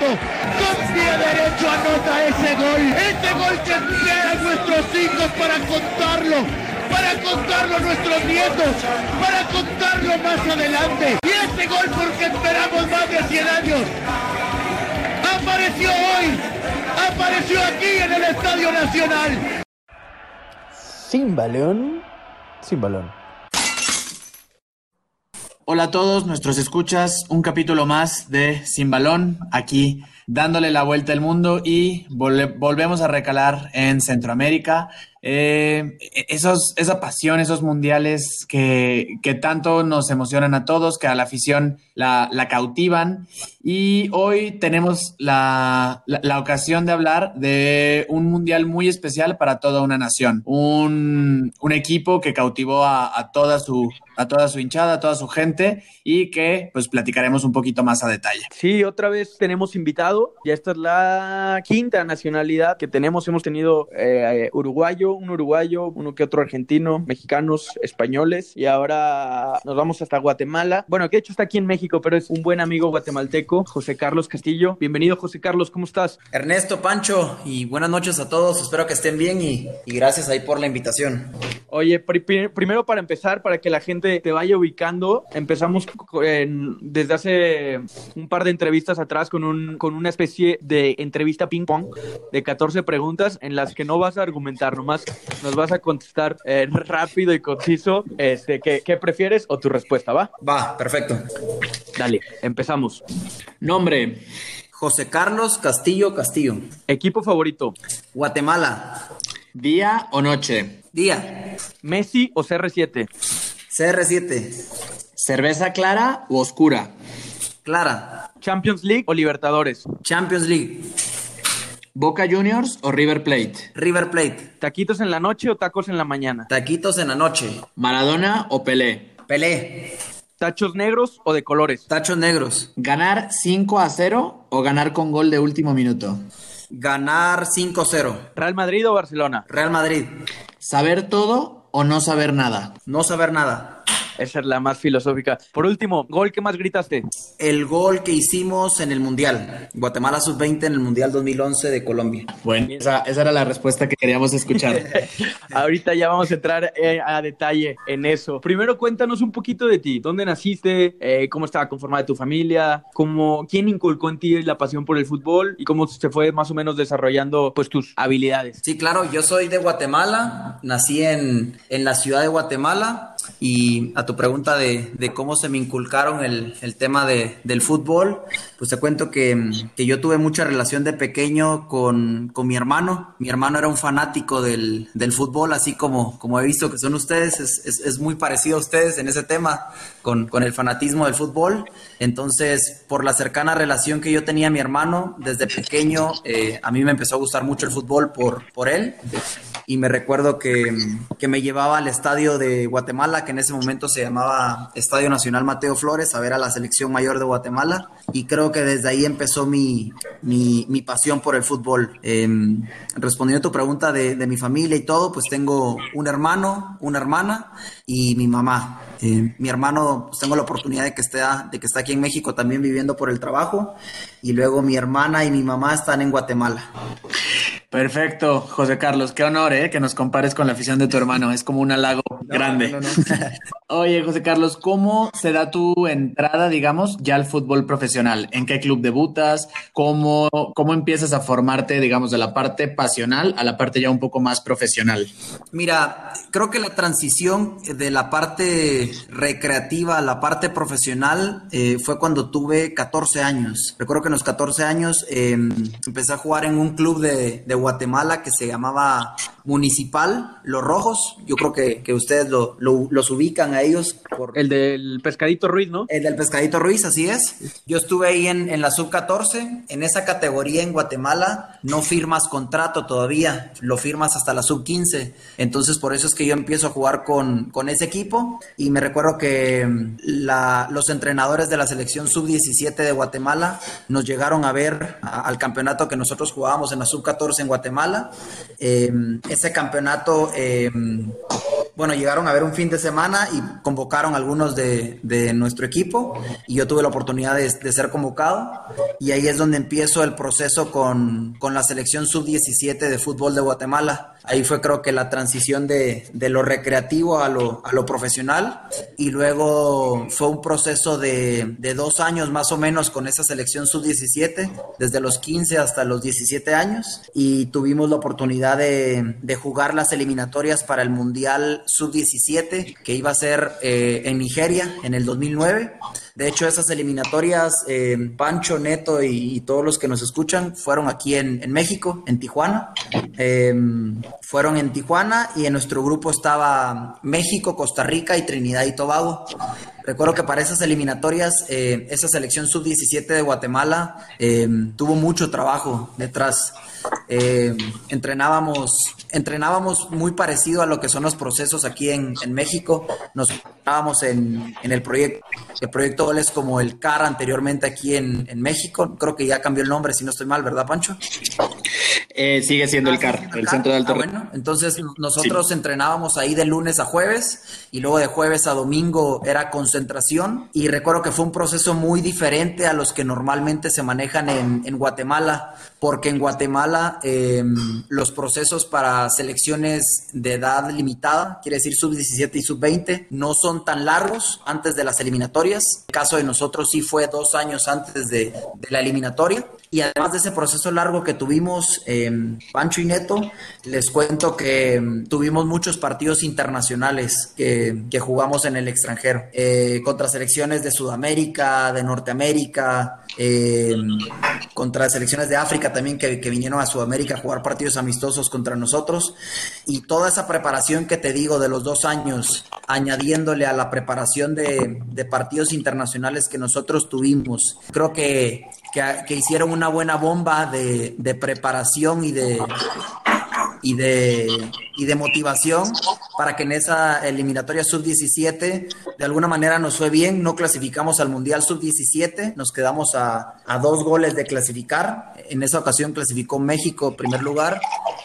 Con pie derecho anota ese gol. Ese gol que esperan nuestros hijos para contarlo. Para contarlo a nuestros nietos, para contarlo más adelante. Y ese gol porque esperamos más de 100 años. Apareció hoy, apareció aquí en el Estadio Nacional. Sin balón, sin balón. Hola a todos nuestros escuchas, un capítulo más de Sin Balón, aquí dándole la vuelta al mundo y volvemos a recalar en Centroamérica. Eh, esos, esa pasión, esos mundiales que, que, tanto nos emocionan a todos, que a la afición la, cautivan. Y hoy tenemos la, la, ocasión de hablar de un mundial muy especial para toda una nación. Un, un equipo que cautivó a, toda su, a toda su hinchada, a toda su gente y que pues platicaremos un poquito más a detalle. Sí, otra vez tenemos invitado. Ya esta es la quinta nacionalidad que tenemos. Hemos tenido eh, uruguayo, un uruguayo, uno que otro argentino, mexicanos, españoles y ahora nos vamos hasta Guatemala. Bueno, que de hecho está aquí en México, pero es un buen amigo guatemalteco, José Carlos Castillo. Bienvenido, José Carlos, ¿cómo estás? Ernesto, Pancho, y buenas noches a todos. Espero que estén bien y, y gracias ahí por la invitación. Oye, pr pr primero para empezar, para que la gente te vaya ubicando, empezamos en, desde hace un par de entrevistas atrás con, un, con una especie de entrevista ping-pong de 14 preguntas en las que no vas a argumentar, nomás nos vas a contestar eh, rápido y conciso este, ¿qué, ¿qué, prefieres o tu respuesta, ¿va? Va, perfecto. Dale, empezamos. Nombre. José Carlos Castillo Castillo. Equipo favorito. Guatemala. Día o noche. Día. Messi o CR7. CR7. ¿Cerveza clara o oscura? Clara. ¿Champions League o Libertadores? Champions League. ¿Boca Juniors o River Plate? River Plate. ¿Taquitos en la noche o tacos en la mañana? Taquitos en la noche. ¿Maradona o Pelé? Pelé. ¿Tachos negros o de colores? Tachos negros. ¿Ganar 5 a 0 o ganar con gol de último minuto? Ganar 5-0. ¿Real Madrid o Barcelona? Real Madrid. ¿Saber todo o no saber nada? No saber nada. Esa es la más filosófica. Por último, ¿gol que más gritaste? El gol que hicimos en el Mundial. Guatemala Sub-20 en el Mundial 2011 de Colombia. Bueno, esa, esa era la respuesta que queríamos escuchar. Ahorita ya vamos a entrar eh, a detalle en eso. Primero cuéntanos un poquito de ti. ¿Dónde naciste? Eh, ¿Cómo estaba conformada tu familia? ¿Cómo, ¿Quién inculcó en ti la pasión por el fútbol? ¿Y cómo se fue más o menos desarrollando pues, tus habilidades? Sí, claro. Yo soy de Guatemala. Nací en, en la ciudad de Guatemala. Y a tu pregunta de, de cómo se me inculcaron el, el tema de, del fútbol, pues te cuento que, que, yo tuve mucha relación de pequeño con, con mi hermano. Mi hermano era un fanático del, del fútbol, así como, como he visto que son ustedes, es, es, muy parecido a ustedes en ese tema, con, con, el fanatismo del fútbol. Entonces, por la cercana relación que yo tenía a mi hermano, desde pequeño, eh, a mí me empezó a gustar mucho el fútbol por, por él. Y me recuerdo que, que me llevaba al estadio de Guatemala, que en ese momento se llamaba Estadio Nacional Mateo Flores, a ver a la selección mayor de Guatemala. Y creo que desde ahí empezó mi, mi, mi pasión por el fútbol. Eh, respondiendo a tu pregunta de, de, mi familia y todo, pues tengo un hermano, una hermana y mi mamá. Eh, mi hermano, pues tengo la oportunidad de que, esté, de que está aquí en México también viviendo por el trabajo. Y luego mi hermana y mi mamá están en Guatemala. Perfecto, José Carlos, qué honor, ¿eh? Que nos compares con la afición de tu hermano, es como un halago no, grande. No, no, Oye, José Carlos, ¿cómo se da tu entrada, digamos, ya al fútbol profesional? ¿En qué club debutas? ¿Cómo, cómo empiezas a formarte, digamos, de la parte pasional a la parte ya un poco más profesional? Mira, creo que la transición de la parte recreativa a la parte profesional eh, fue cuando tuve 14 años. Recuerdo que en los 14 años eh, empecé a jugar en un club de, de Guatemala que se llamaba Municipal Los Rojos. Yo creo que, que ustedes lo, lo, los ubican a ellos. Por... El del Pescadito Ruiz, ¿no? El del Pescadito Ruiz, así es. Yo estuve ahí en, en la sub-14. En esa categoría en Guatemala no firmas contrato todavía, lo firmas hasta la sub-15. Entonces, por eso es que yo empiezo a jugar con, con ese equipo. Y me recuerdo que la, los entrenadores de la selección sub-17 de Guatemala nos llegaron a ver a, al campeonato que nosotros jugábamos en la sub-14 en Guatemala. Eh, ese campeonato eh, bueno, llegaron a ver un fin de semana y convocaron a algunos de, de nuestro equipo y yo tuve la oportunidad de, de, ser convocado y ahí es donde empiezo el proceso con, con la selección sub-17 de fútbol de Guatemala. Ahí fue creo que la transición de, de lo recreativo a lo, a lo, profesional y luego fue un proceso de, de, dos años más o menos con esa selección sub-17, desde los 15 hasta los 17 años y tuvimos la oportunidad de, de jugar las eliminatorias para el Mundial sub-17 que iba a ser eh, en Nigeria en el 2009. De hecho, esas eliminatorias, eh, Pancho, Neto y, todos los que nos escuchan fueron aquí en, en México, en Tijuana. Eh, fueron en Tijuana y en nuestro grupo estaba México, Costa Rica y Trinidad y Tobago. Recuerdo que para esas eliminatorias, eh, esa selección sub-17 de Guatemala eh, tuvo mucho trabajo detrás. Eh, entrenábamos, entrenábamos muy parecido a lo que son los procesos aquí en, en México. Nos estábamos en, en, el proyecto. El proyecto Gol es como el CAR anteriormente aquí en, en, México. Creo que ya cambió el nombre, si no estoy mal, ¿verdad, Pancho? Eh, sigue siendo el CAR, el, Centro de Alto ah, bueno, Entonces nosotros sí. entrenábamos ahí de lunes a jueves y luego de jueves a domingo era concentración y recuerdo que fue un proceso muy diferente a los que normalmente se manejan en, en Guatemala, porque en Guatemala eh, los procesos para selecciones de edad limitada, quiere decir sub-17 y sub-20, no son tan largos antes de las eliminatorias. El caso de nosotros sí fue dos años antes de, de la eliminatoria. Y además de ese proceso largo que tuvimos, eh, Pancho y Neto, les cuento que eh, tuvimos muchos partidos internacionales que, que jugamos en el extranjero, eh, contra selecciones de Sudamérica, de Norteamérica, eh, contra selecciones de África también que, vinieron a Sudamérica a jugar partidos amistosos contra nosotros. Y toda esa preparación que te digo de los dos años, añadiéndole a la preparación de, partidos internacionales que nosotros tuvimos, creo que, que, hicieron una buena bomba de preparación y de, y de, y de motivación para que en esa eliminatoria sub-17 de alguna manera nos fue bien, no clasificamos al Mundial sub-17, nos quedamos a, a, dos goles de clasificar, en esa ocasión clasificó México primer lugar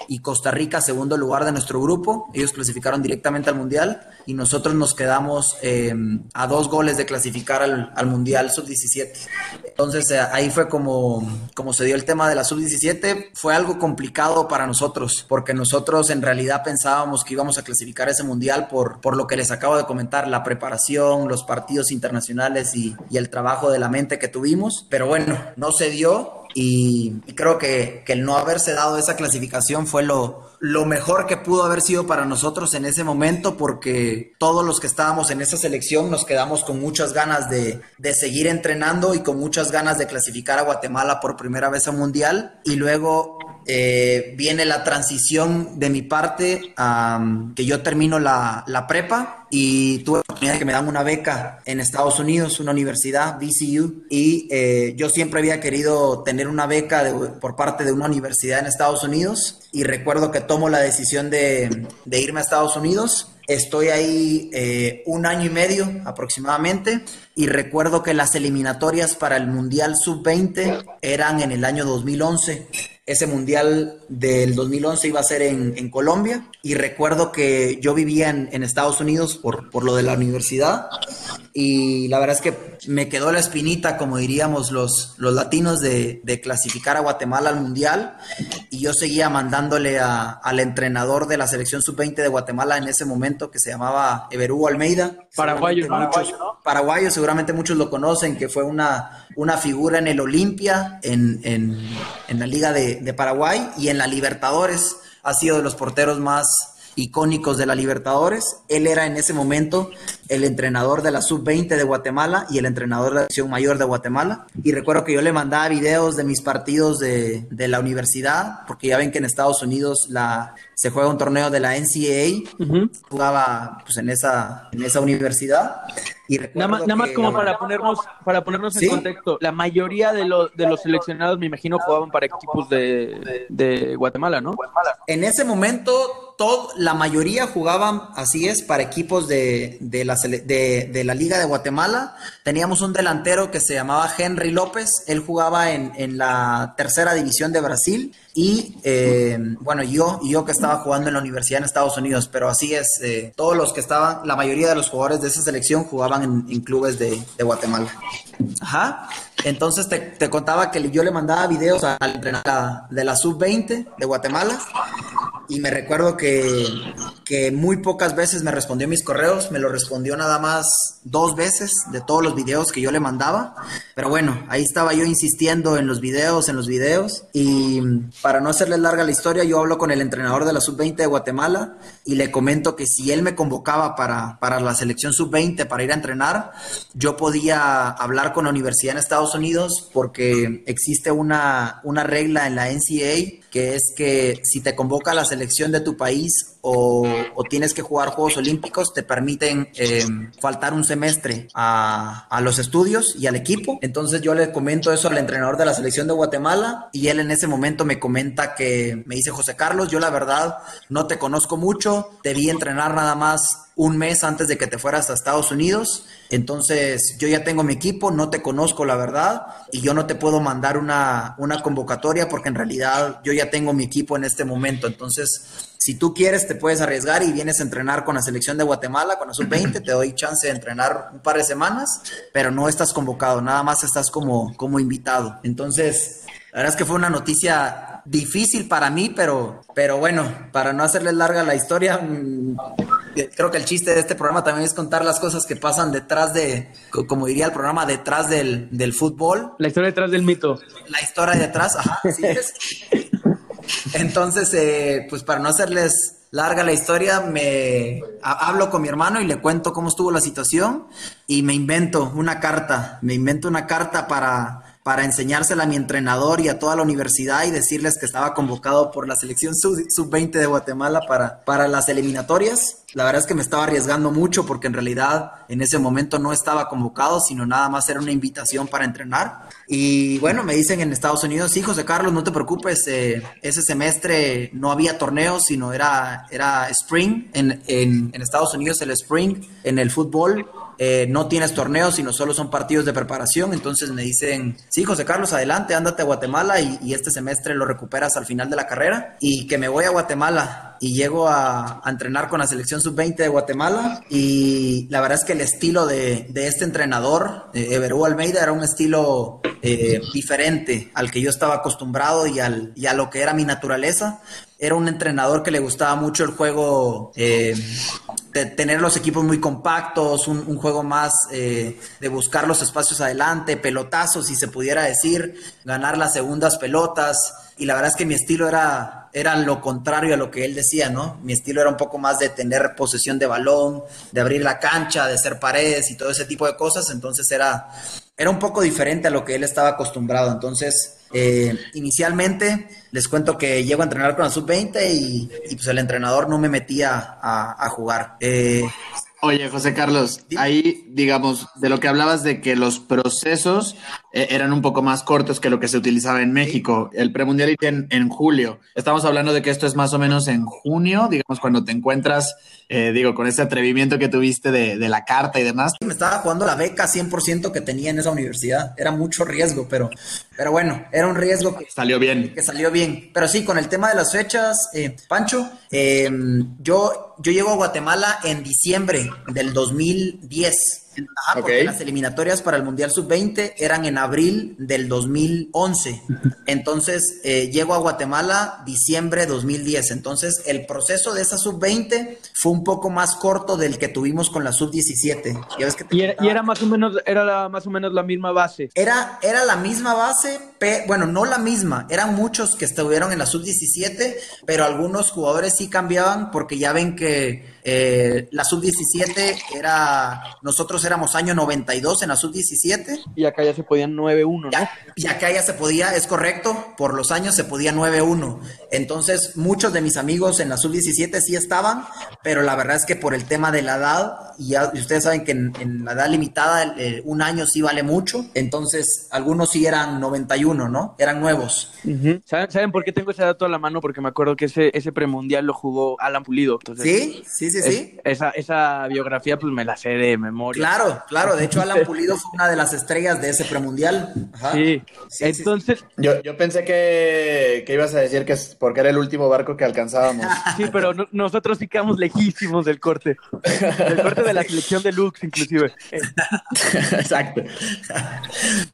y Costa Rica segundo lugar de nuestro grupo, ellos clasificaron directamente al Mundial y nosotros nos quedamos eh, a dos goles de clasificar al, al Mundial sub-17. Entonces eh, ahí fue como, como se dio el tema de la sub-17, fue algo complicado para nosotros, porque nosotros en realidad pensábamos que íbamos a clasificar ese mundial por, por lo que les acabo de comentar, la preparación, los partidos internacionales y, y el trabajo de la mente que tuvimos. Pero bueno, no se dio y, y creo que, que, el no haberse dado esa clasificación fue lo, lo mejor que pudo haber sido para nosotros en ese momento porque todos los que estábamos en esa selección nos quedamos con muchas ganas de, de seguir entrenando y con muchas ganas de clasificar a Guatemala por primera vez a mundial. Y luego eh, viene la transición de mi parte, um, que yo termino la, la, prepa y tuve la oportunidad de que me dan una beca en Estados Unidos, una universidad, VCU, y eh, yo siempre había querido tener una beca de, por parte de una universidad en Estados Unidos. Y recuerdo que tomo la decisión de, irme a Estados Unidos. Estoy ahí eh, un año y medio aproximadamente y recuerdo que las eliminatorias para el Mundial Sub-20 eran en el año 2011 ese mundial del 2011 iba a ser en, en Colombia. Y recuerdo que yo vivía en, en Estados Unidos por, por, lo de la universidad. Y la verdad es que me quedó la espinita, como diríamos los, los latinos, de, de clasificar a Guatemala al mundial. Y yo seguía mandándole a, al entrenador de la selección sub-20 de Guatemala en ese momento que se llamaba Everú Almeida. Paraguayo, muchos, ¿no? Paraguayo, seguramente muchos lo conocen, que fue una, una figura en el Olimpia, en, en, en la Liga de, de Paraguay y en la Libertadores. Ha sido de los porteros más icónicos de la Libertadores. Él era en ese momento el entrenador de la sub-20 de Guatemala y el entrenador de la sección mayor de Guatemala. Y recuerdo que yo le mandaba videos de mis partidos de, de la universidad, porque ya ven que en Estados Unidos la, se juega un torneo de la NCAA. Uh -huh. Jugaba pues, en, esa, en esa universidad. Y nada más, nada más como para ponernos, para ponernos ¿Sí? en contexto, la mayoría de, lo, de los seleccionados, me imagino, jugaban para equipos de, de Guatemala, ¿no? En ese momento, todo, la mayoría jugaban, así es, para equipos de, de, la, de, de la Liga de Guatemala. Teníamos un delantero que se llamaba Henry López, él jugaba en, en la tercera división de Brasil y eh, bueno, yo, yo que estaba jugando en la universidad en Estados Unidos, pero así es, eh, todos los que estaban, la mayoría de los jugadores de esa selección jugaban en, clubes de, de, Guatemala. Ajá. Entonces te, te, contaba que yo le mandaba videos al entrenador de la sub-20 de Guatemala y me recuerdo que, que, muy pocas veces me respondió mis correos, me lo respondió nada más dos veces de todos los videos que yo le mandaba, pero bueno, ahí estaba yo insistiendo en los videos, en los videos, y para no hacerle larga la historia, yo hablo con el entrenador de la sub-20 de Guatemala y le comento que si él me convocaba para, para la selección sub-20 para ir a entrenar, yo podía hablar con la universidad en Estados Unidos porque existe una, una regla en la NCAA que es que si te convoca a la selección de tu país o, tienes que jugar Juegos Olímpicos, te permiten em, faltar un semestre a, a, los estudios y al equipo. Entonces yo le comento eso al entrenador de la selección de Guatemala y él en ese momento me comenta que me dice José Carlos, yo la verdad no te conozco mucho, te vi entrenar nada más un mes antes de que te fueras a Estados Unidos. Entonces, yo ya tengo mi equipo, no te conozco la verdad y yo no te puedo mandar una, una convocatoria porque en realidad yo ya tengo mi equipo en este momento. Entonces, si tú quieres, te puedes arriesgar y vienes a entrenar con la selección de Guatemala, con la sub-20, te doy chance de entrenar un par de semanas, pero no estás convocado, nada más estás como, como invitado. Entonces, la verdad es que fue una noticia difícil para mí, pero, pero bueno, para no hacerles larga la historia, mm, creo que el chiste de este programa también es contar las cosas que pasan detrás de, como diría el programa, detrás del, del fútbol. La historia detrás del mito. La historia detrás, ajá, así es. Entonces, eh, pues para no hacerles larga la historia, me hablo con mi hermano y le cuento cómo estuvo la situación y me invento una carta, me invento una carta para para enseñársela a mi entrenador y a toda la universidad y decirles que estaba convocado por la selección sub-20 de Guatemala para, para las eliminatorias. La verdad es que me estaba arriesgando mucho porque en realidad en ese momento no estaba convocado, sino nada más era una invitación para entrenar. Y bueno, me dicen en Estados Unidos, sí, José Carlos, no te preocupes, eh, ese semestre no había torneos, sino era, era spring. En, en, en Estados Unidos el spring en el fútbol eh, no tienes torneos, sino solo son partidos de preparación. Entonces me dicen, sí, José Carlos, adelante, ándate a Guatemala y, este semestre lo recuperas al final de la carrera. Y que me voy a Guatemala y llego a, entrenar con la selección sub-20 de Guatemala. Y la verdad es que el estilo de, este entrenador, eh, Almeida, era un estilo eh, diferente al que yo estaba acostumbrado y, al, y a lo que era mi naturaleza era un entrenador que le gustaba mucho el juego, eh, de tener los equipos muy compactos, un, juego más eh, de buscar los espacios adelante, pelotazos, si se pudiera decir, ganar las segundas pelotas. Y la verdad es que mi estilo era, era lo contrario a lo que él decía, ¿no? Mi estilo era un poco más de tener posesión de balón, de abrir la cancha, de hacer paredes y todo ese tipo de cosas. Entonces era, era un poco diferente a lo que él estaba acostumbrado. Entonces, eh, inicialmente les cuento que llego a entrenar con la sub-20 y, pues el entrenador no me metía a, jugar. Eh, Oye, José Carlos, ahí, digamos, de lo que hablabas de que los procesos eh, eran un poco más cortos que lo que se utilizaba en México. El premundial en, en julio. Estamos hablando de que esto es más o menos en junio, digamos, cuando te encuentras, eh, digo, con ese atrevimiento que tuviste de, de, la carta y demás. Me estaba jugando la beca 100% que tenía en esa universidad. Era mucho riesgo, pero, pero bueno, era un riesgo que salió bien. Que salió bien. Pero sí, con el tema de las fechas, eh, Pancho, yo, yo llego a Guatemala en diciembre del 2010. Porque las eliminatorias para el Mundial Sub-20 eran en abril del 2011. Entonces, eh, llego a Guatemala diciembre 2010. Entonces, el proceso de esa Sub-20 fue un poco más corto del que tuvimos con la Sub-17. y, era, más o menos, era más o menos la misma base. Era, era la misma base, bueno, no la misma. Eran muchos que estuvieron en la Sub-17, pero algunos jugadores sí cambiaban porque ya ven que eh, la sub-17 era, nosotros éramos año 92 en la sub-17. Y acá ya se podían 9-1, ¿no? y acá ya se podía, es correcto, por los años se podía 9-1. Entonces, muchos de mis amigos en la sub-17 sí estaban, pero la verdad es que por el tema de la edad, y, ya, ustedes saben que en, la edad limitada un año sí vale mucho, entonces algunos sí eran 91, ¿no? Eran nuevos. ¿Saben, por qué tengo ese dato a la mano? Porque me acuerdo que ese, ese premundial lo jugó Alan Pulido. sí, sí, sí, sí. esa, esa biografía pues me la sé de memoria. Claro, claro. De hecho, Alan Pulido fue una de las estrellas de ese premundial. Sí. Entonces. Yo, yo pensé que, que, ibas a decir que es porque era el último barco que alcanzábamos. Sí, pero nosotros sí quedamos lejísimos del corte. Del corte de la selección de Lux, inclusive. Exacto.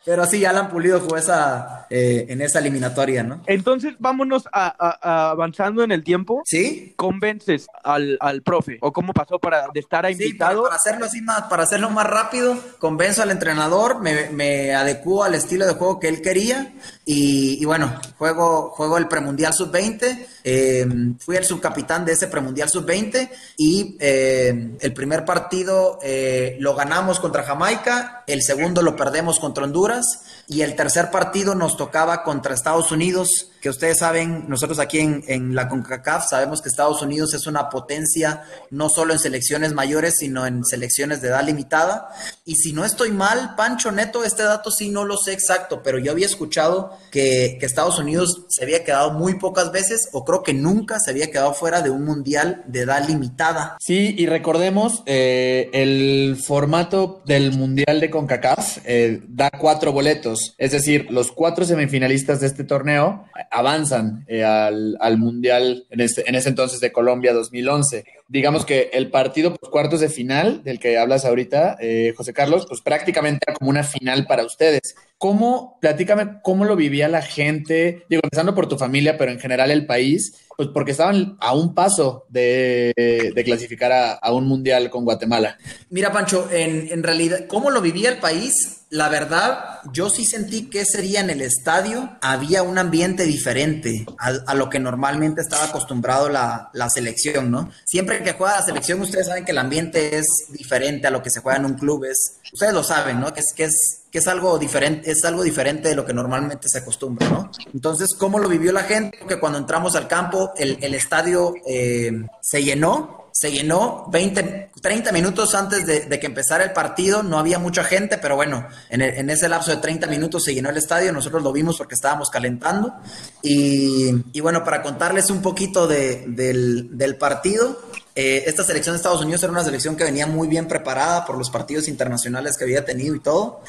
Pero sí, Alan Pulido fue esa, eh, en esa eliminatoria, ¿no? Entonces, vámonos a, avanzando en el tiempo. Sí. ¿Convences al, al profe? ¿O cómo pasó para de estar a invitado? Sí, para, hacerlo así más, para hacerlo más rápido, convenzo al entrenador, me, me adecuo al estilo de juego que él quería y, bueno, juego, juego el premundial sub-20, eh, fui el subcapitán de ese premundial sub-20 y eh, el primer partido eh, lo ganamos contra Jamaica, el segundo lo perdemos contra Honduras y el tercer partido nos tocaba contra Estados Unidos, que ustedes saben, nosotros aquí en, en la CONCACAF sabemos que Estados Unidos es una potencia no solo en selecciones mayores, sino en selecciones de edad limitada. Y si no estoy mal, Pancho Neto, este dato sí no lo sé exacto, pero yo había escuchado que, Estados Unidos se había quedado muy pocas veces, o creo que nunca se había quedado fuera de un mundial de edad limitada. Sí, y recordemos, eh, el formato del mundial de CONCACAF eh, da cuatro boletos, es decir, los cuatro semifinalistas de este torneo avanzan eh, al, al, mundial en, este, en ese entonces de Colombia 2011 digamos que el partido pues, cuartos de final del que hablas ahorita, eh, José Carlos, pues prácticamente era como una final para ustedes. ¿Cómo, platícame, cómo lo vivía la gente? Digo, empezando por tu familia, pero en general el país, pues porque estaban a un paso de, de clasificar a, a, un mundial con Guatemala. Mira, Pancho, en, en realidad, ¿cómo lo vivía el país? La verdad, yo sí sentí que ese día en el estadio había un ambiente diferente a, lo que normalmente estaba acostumbrado la, la, selección, ¿no? Siempre que juega la selección, ustedes saben que el ambiente es diferente a lo que se juega en un club, es, ustedes lo saben, ¿no? Que es, que es, que es algo diferente, es algo diferente de lo que normalmente se acostumbra, ¿no? Entonces, ¿cómo lo vivió la gente? Que cuando entramos al campo, el, el estadio eh, se llenó, se llenó 20, 30 minutos antes de, que empezara el partido, no había mucha gente, pero bueno, en, ese lapso de 30 minutos se llenó el estadio, nosotros lo vimos porque estábamos calentando. Y, bueno, para contarles un poquito de, del, partido, eh, esta selección de Estados Unidos era una selección que venía muy bien preparada por los partidos internacionales que había tenido y todo.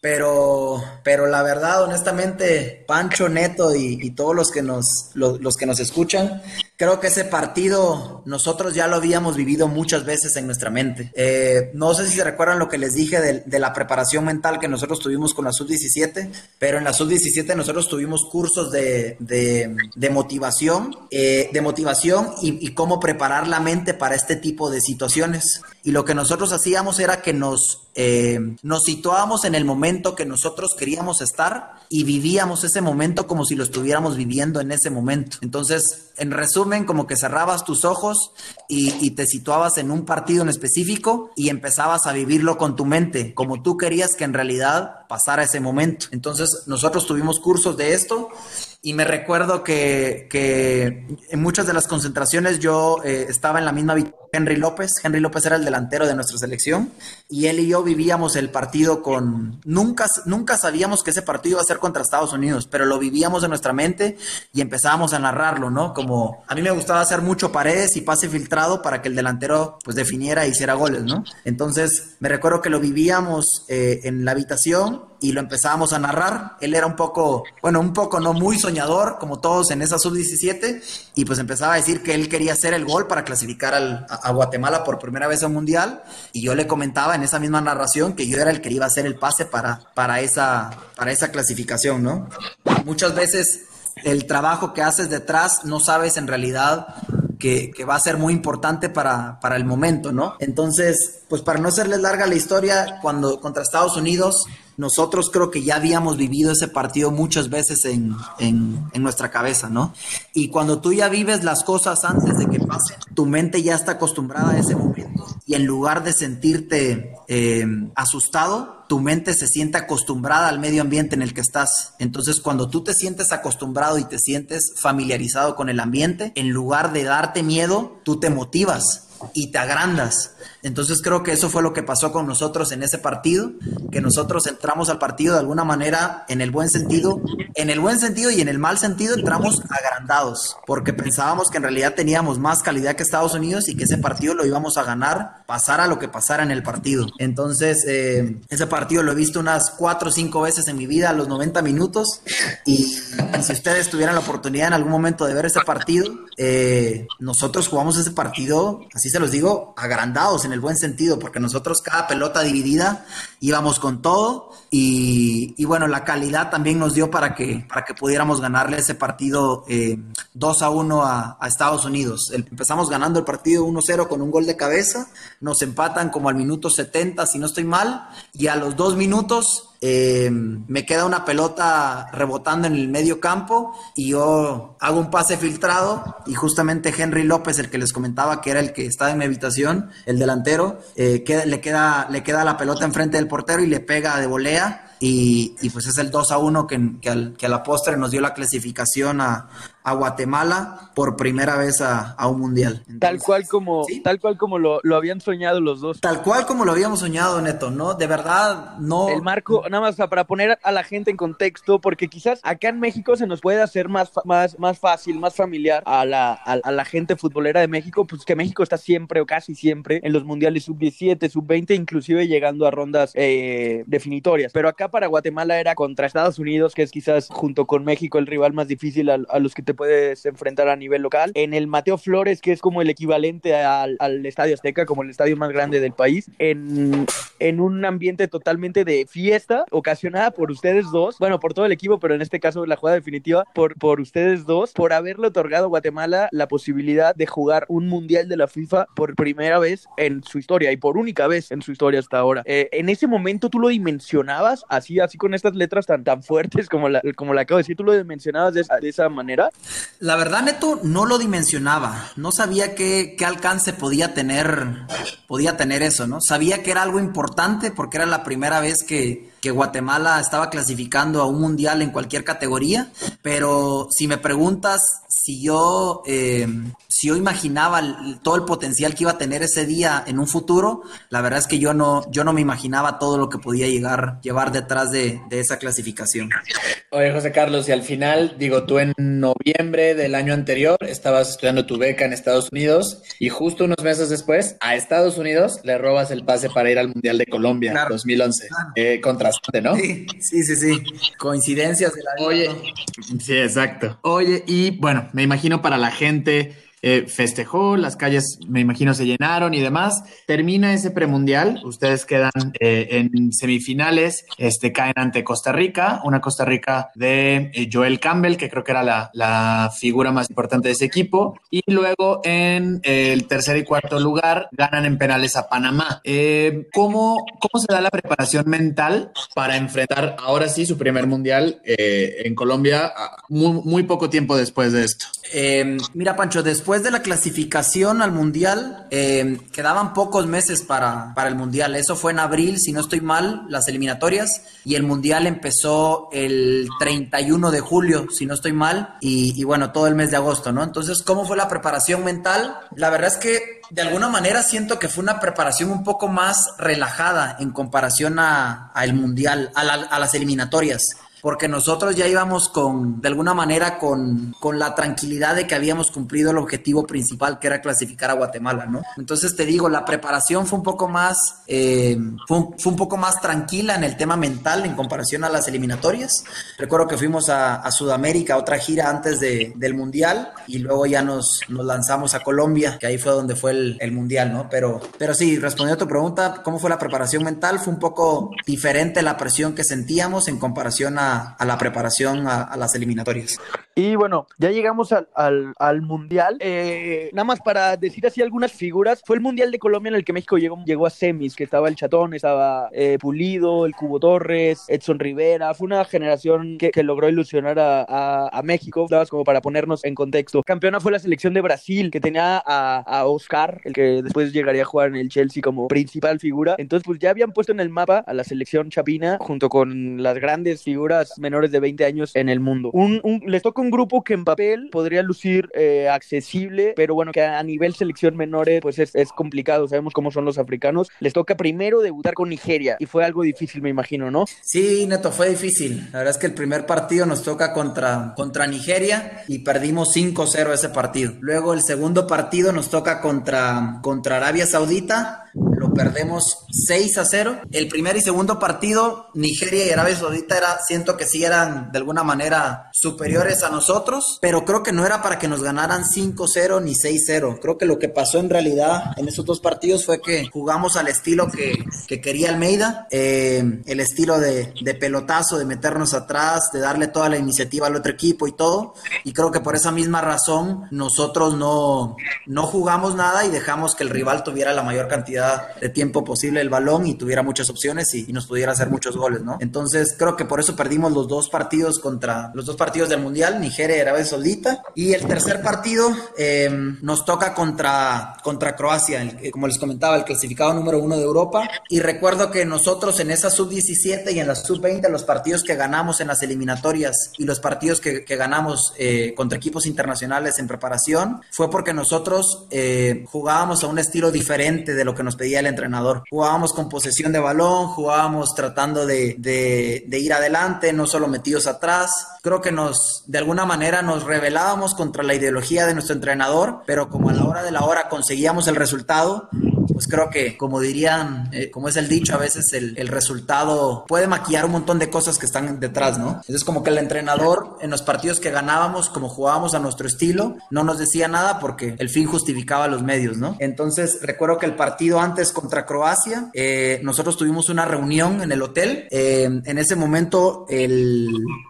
Pero, pero la verdad, honestamente, Pancho Neto y, y todos los que, nos, los, los que nos escuchan, creo que ese partido nosotros ya lo habíamos vivido muchas veces en nuestra mente. Eh, no sé si se recuerdan lo que les dije de, de, la preparación mental que nosotros tuvimos con la sub-17, pero en la sub-17 nosotros tuvimos cursos de, de, de motivación, eh, de motivación y, y cómo preparar la mente para este tipo de situaciones. Y lo que nosotros hacíamos era que nos, eh, nos situábamos en el momento que nosotros queríamos estar y vivíamos ese momento como si lo estuviéramos viviendo en ese momento. Entonces, en resumen, como que cerrabas tus ojos y, y, te situabas en un partido en específico y empezabas a vivirlo con tu mente, como tú querías que en realidad pasara ese momento. Entonces, nosotros tuvimos cursos de esto y me recuerdo que, que, en muchas de las concentraciones yo eh, estaba en la misma Henry López. Henry López era el delantero de nuestra selección y él y yo vivíamos el partido con... Nunca, nunca sabíamos que ese partido iba a ser contra Estados Unidos, pero lo vivíamos en nuestra mente y empezábamos a narrarlo, ¿no? Como a mí me gustaba hacer mucho paredes y pase filtrado para que el delantero pues definiera e hiciera goles, ¿no? Entonces me recuerdo que lo vivíamos eh, en la habitación y lo empezábamos a narrar. Él era un poco, bueno, un poco no muy soñador, como todos en esa sub-17, y pues empezaba a decir que él quería hacer el gol para clasificar al, a, a, Guatemala por primera vez a un mundial, y yo le comentaba en esa misma narración que yo era el que iba a hacer el pase para, para, esa, para esa clasificación, ¿no? Muchas veces el trabajo que haces detrás no sabes en realidad que, que, va a ser muy importante para, para el momento, ¿no? Entonces, pues para no hacerles larga la historia, cuando contra Estados Unidos nosotros creo que ya habíamos vivido ese partido muchas veces en, en, nuestra cabeza, ¿no? Y cuando tú ya vives las cosas antes de que pasen, tu mente ya está acostumbrada a ese momento. Y en lugar de sentirte eh, asustado, tu mente se siente acostumbrada al medio ambiente en el que estás. Entonces, cuando tú te sientes acostumbrado y te sientes familiarizado con el ambiente, en lugar de darte miedo, tú te motivas y te agrandas. Entonces creo que eso fue lo que pasó con nosotros en ese partido, que nosotros entramos al partido de alguna manera en el buen sentido, en el buen sentido y en el mal sentido entramos agrandados, porque pensábamos que en realidad teníamos más calidad que Estados Unidos y que ese partido lo íbamos a ganar, pasara lo que pasara en el partido. Entonces, eh, ese partido lo he visto unas cuatro o cinco veces en mi vida a los 90 minutos y, si ustedes tuvieran la oportunidad en algún momento de ver ese partido, eh, nosotros jugamos ese partido, así se los digo, agrandados en el buen sentido, porque nosotros cada pelota dividida íbamos con todo y, bueno, la calidad también nos dio para que, para que pudiéramos ganarle ese partido eh, 2 a 1 a, Estados Unidos. Empezamos ganando el partido 1-0 con un gol de cabeza, nos empatan como al minuto 70, si no estoy mal, y a los dos minutos eh, me queda una pelota rebotando en el medio campo y yo hago un pase filtrado y justamente Henry López, el que les comentaba que era el que estaba en mi habitación, el delantero, eh, le, queda, le queda la pelota enfrente del portero y le pega de volea y, pues es el 2 a 1 que, que, a la postre nos dio la clasificación a, Guatemala por primera vez a, un mundial. tal cual como, tal cual como lo, habían soñado los dos. Tal cual como lo habíamos soñado, Neto, ¿no? De verdad, no. El marco, nada más para poner a la gente en contexto, porque quizás acá en México se nos puede hacer más, más, más fácil, más familiar a la, a, la gente futbolera de México, pues que México está siempre o casi siempre en los mundiales sub-17, sub-20, inclusive llegando a rondas eh, definitorias. Pero acá para Guatemala era contra Estados Unidos, que es quizás junto con México el rival más difícil a, los que te puedes enfrentar a nivel local. En el Mateo Flores, que es como el equivalente al, Estadio Azteca, como el estadio más grande del país, en, en un ambiente totalmente de fiesta, ocasionada por ustedes dos, bueno, por todo el equipo, pero en este caso la jugada definitiva por, por ustedes dos, por haberle otorgado a Guatemala la posibilidad de jugar un mundial de la FIFA por primera vez en su historia y por única vez en su historia hasta ahora. Eh, en ese momento tú lo dimensionabas así, así con estas letras tan, tan fuertes como la, como la acabo de decir, tú lo mencionabas de, de esa manera. La verdad, Neto, no lo dimensionaba. No sabía qué, qué alcance podía tener, podía tener eso, ¿no? Sabía que era algo importante porque era la primera vez que, que Guatemala estaba clasificando a un mundial en cualquier categoría, pero si me preguntas si yo, eh, si yo imaginaba todo el potencial que iba a tener ese día en un futuro, la verdad es que yo no, yo no me imaginaba todo lo que podía llegar, llevar detrás de, de esa clasificación. Oye, José Carlos, y al final, digo, tú en noviembre del año anterior estabas estudiando tu beca en Estados Unidos y justo unos meses después a Estados Unidos le robas el pase para ir al Mundial de Colombia 2011. Eh, contrastante, ¿no? Sí, sí, sí, sí. Coincidencias de la vida. Oye, sí, exacto. Oye, y bueno, me imagino para la gente eh, festejó, las calles me imagino se llenaron y demás. Termina ese premundial, ustedes quedan eh, en semifinales, este, caen ante Costa Rica, una Costa Rica de eh, Joel Campbell, que creo que era la, la, figura más importante de ese equipo, y luego en el tercer y cuarto lugar ganan en penales a Panamá. ¿cómo, ¿Cómo se da la preparación mental para enfrentar ahora sí su primer mundial en Colombia muy, muy poco tiempo después de esto? mira, Pancho, después después de la clasificación al Mundial, eh, quedaban pocos meses para, para el Mundial. Eso fue en abril, si no estoy mal, las eliminatorias. Y el Mundial empezó el 31 de julio, si no estoy mal. Y, bueno, todo el mes de agosto, ¿no? Entonces, ¿cómo fue la preparación mental? La verdad es que de alguna manera siento que fue una preparación un poco más relajada en comparación a, el Mundial, a, a las eliminatorias porque nosotros ya íbamos con, de alguna manera, con, con, la tranquilidad de que habíamos cumplido el objetivo principal, que era clasificar a Guatemala, ¿no? Entonces te digo, la preparación fue un poco más, eh, fue, un, poco más tranquila en el tema mental en comparación a las eliminatorias. Recuerdo que fuimos a, a Sudamérica, otra gira antes de, del Mundial, y luego ya nos, nos, lanzamos a Colombia, que ahí fue donde fue el, el Mundial, ¿no? Pero, pero sí, respondiendo a tu pregunta, ¿cómo fue la preparación mental? Fue un poco diferente la presión que sentíamos en comparación a a, la preparación a, las eliminatorias. Y bueno, ya llegamos al, al, Mundial. Eh, nada más para decir así algunas figuras. Fue el Mundial de Colombia en el que México llegó, llegó a semis, que estaba el Chatón, estaba eh, Pulido, el Cubo Torres, Edson Rivera. Fue una generación que, logró ilusionar a, a, México, como para ponernos en contexto. Campeona fue la selección de Brasil, que tenía a, a, Oscar, el que después llegaría a jugar en el Chelsea como principal figura. Entonces, pues ya habían puesto en el mapa a la selección chapina junto con las grandes figuras menores de 20 años en el mundo. Un, les toca un un grupo que en papel podría lucir eh, accesible, pero bueno, que a nivel selección menores pues es, es complicado, sabemos cómo son los africanos. Les toca primero debutar con Nigeria y fue algo difícil, me imagino, ¿no? Sí, Neto, fue difícil. La verdad es que el primer partido nos toca contra, contra Nigeria y perdimos 5-0 ese partido. Luego el segundo partido nos toca contra, contra Arabia Saudita perdemos 6 a 0. El primer y segundo partido, Nigeria y Arabia Saudita, era, siento que sí eran de alguna manera superiores a nosotros, pero creo que no era para que nos ganaran 5-0 ni 6-0. Creo que lo que pasó en realidad en esos dos partidos fue que jugamos al estilo que, que quería Almeida, eh, el estilo de, de pelotazo, de meternos atrás, de darle toda la iniciativa al otro equipo y todo. Y creo que por esa misma razón nosotros no, no jugamos nada y dejamos que el rival tuviera la mayor cantidad de tiempo posible el balón y tuviera muchas opciones y, nos pudiera hacer muchos goles, ¿no? Entonces creo que por eso perdimos los dos partidos contra los dos partidos del Mundial, Nigeria y Arabia Saudita. Y el tercer partido em, nos toca contra, contra Croacia, el, como les comentaba, el clasificado número uno de Europa. Y recuerdo que nosotros en esa sub-17 y en la sub-20, los partidos que ganamos en las eliminatorias y los partidos que, que ganamos eh, contra equipos internacionales en preparación, fue porque nosotros eh, jugábamos a un estilo diferente de lo que nos pedía el entrenador. Jugábamos con posesión de balón, jugábamos tratando de, ir adelante, no solo metidos atrás. Creo que nos, de alguna manera, nos rebelábamos contra la ideología de nuestro entrenador, pero como a la hora de la hora conseguíamos el resultado, pues creo que, como dirían, eh, como es el dicho, a veces el, el, resultado puede maquillar un montón de cosas que están detrás, ¿no? Entonces, como que el entrenador en los partidos que ganábamos, como jugábamos a nuestro estilo, no nos decía nada porque el fin justificaba los medios, ¿no? Entonces, recuerdo que el partido antes contra Croacia, eh, nosotros tuvimos una reunión en el hotel. Eh, en ese momento,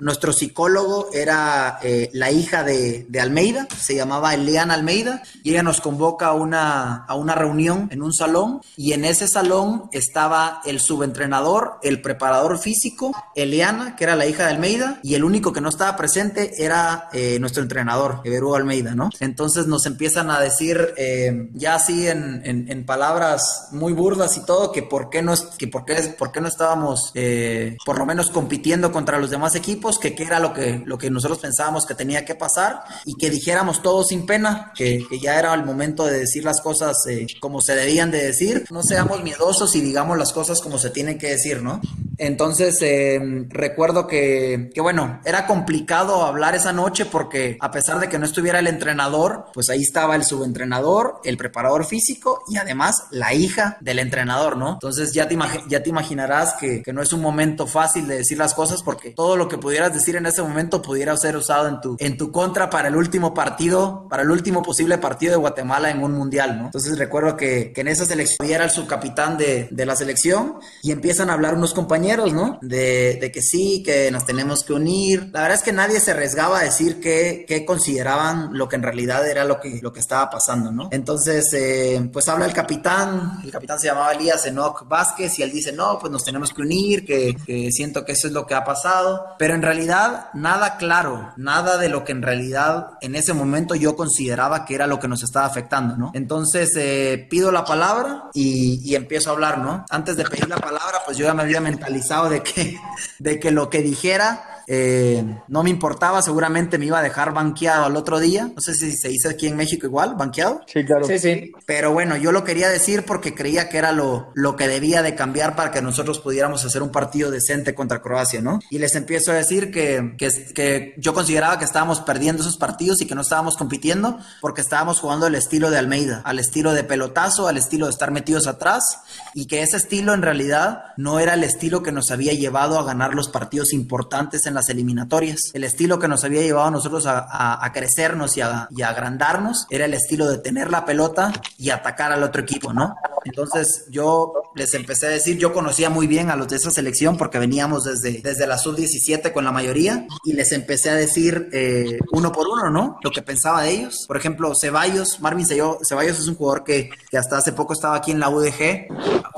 nuestro psicólogo era la hija de, de, Almeida, se llamaba Eliana Almeida, y ella nos convoca a una, a una reunión en un salón y en ese salón estaba el subentrenador, el preparador físico, Eliana, que era la hija de Almeida, y el único que no estaba presente era eh, nuestro entrenador, Everú Almeida, ¿no? Entonces nos empiezan a decir, eh, ya así en, en, palabras muy burdas y todo, que por qué no, que por qué, por qué no estábamos eh, por lo menos compitiendo contra los demás equipos, que qué era lo que, lo que nosotros pensábamos que tenía que pasar y que dijéramos todo sin pena, que, que ya era el momento de decir las cosas como se de decir, no seamos miedosos y digamos las cosas como se tienen que decir, ¿no? Entonces, eh, recuerdo que, que, bueno, era complicado hablar esa noche porque a pesar de que no estuviera el entrenador, pues ahí estaba el subentrenador, el preparador físico y además la hija del entrenador, ¿no? Entonces ya te, ya te imaginarás que, que, no es un momento fácil de decir las cosas porque todo lo que pudieras decir en ese momento pudiera ser usado en tu, en tu contra para el último partido, para el último posible partido de Guatemala en un mundial, ¿no? Entonces recuerdo que, que en esa selección era el subcapitán de, de la selección y empiezan a hablar unos compañeros ¿no? De, que sí, que nos tenemos que unir. La verdad es que nadie se arriesgaba a decir que, consideraban lo que en realidad era lo que, lo que estaba pasando, ¿no? Entonces, eh, pues habla el capitán, el capitán se llamaba Elías Enoch Vázquez y él dice, no, pues nos tenemos que unir, que, siento que eso es lo que ha pasado, pero en realidad nada claro, nada de lo que en realidad en ese momento yo consideraba que era lo que nos estaba afectando, ¿no? Entonces eh, pido la palabra y, empiezo a hablar, ¿no? Antes de pedir la palabra, pues yo ya me había mentalizado de que, de que lo que dijera eh, no me importaba, seguramente me iba a dejar banqueado al otro día. No sé si se dice aquí en México igual, banqueado. Sí, claro. Sí, sí. Pero bueno, yo lo quería decir porque creía que era lo, lo que debía de cambiar para que nosotros pudiéramos hacer un partido decente contra Croacia, ¿no? Y les empiezo a decir que, que, que yo consideraba que estábamos perdiendo esos partidos y que no estábamos compitiendo porque estábamos jugando el estilo de Almeida, al estilo de pelotazo, al estilo de estar metidos atrás y que ese estilo en realidad no era el estilo que nos había llevado a ganar los partidos importantes en las eliminatorias. El estilo que nos había llevado a nosotros a, crecernos y a, agrandarnos era el estilo de tener la pelota y atacar al otro equipo, ¿no? Entonces yo les empecé a decir, yo conocía muy bien a los de esa selección porque veníamos desde, desde la sub-17 con la mayoría y les empecé a decir eh, uno por uno, ¿no? Lo que pensaba de ellos. Por ejemplo, Ceballos, Marvin Ceballos es un jugador que, que hasta hace poco estaba aquí en la UDG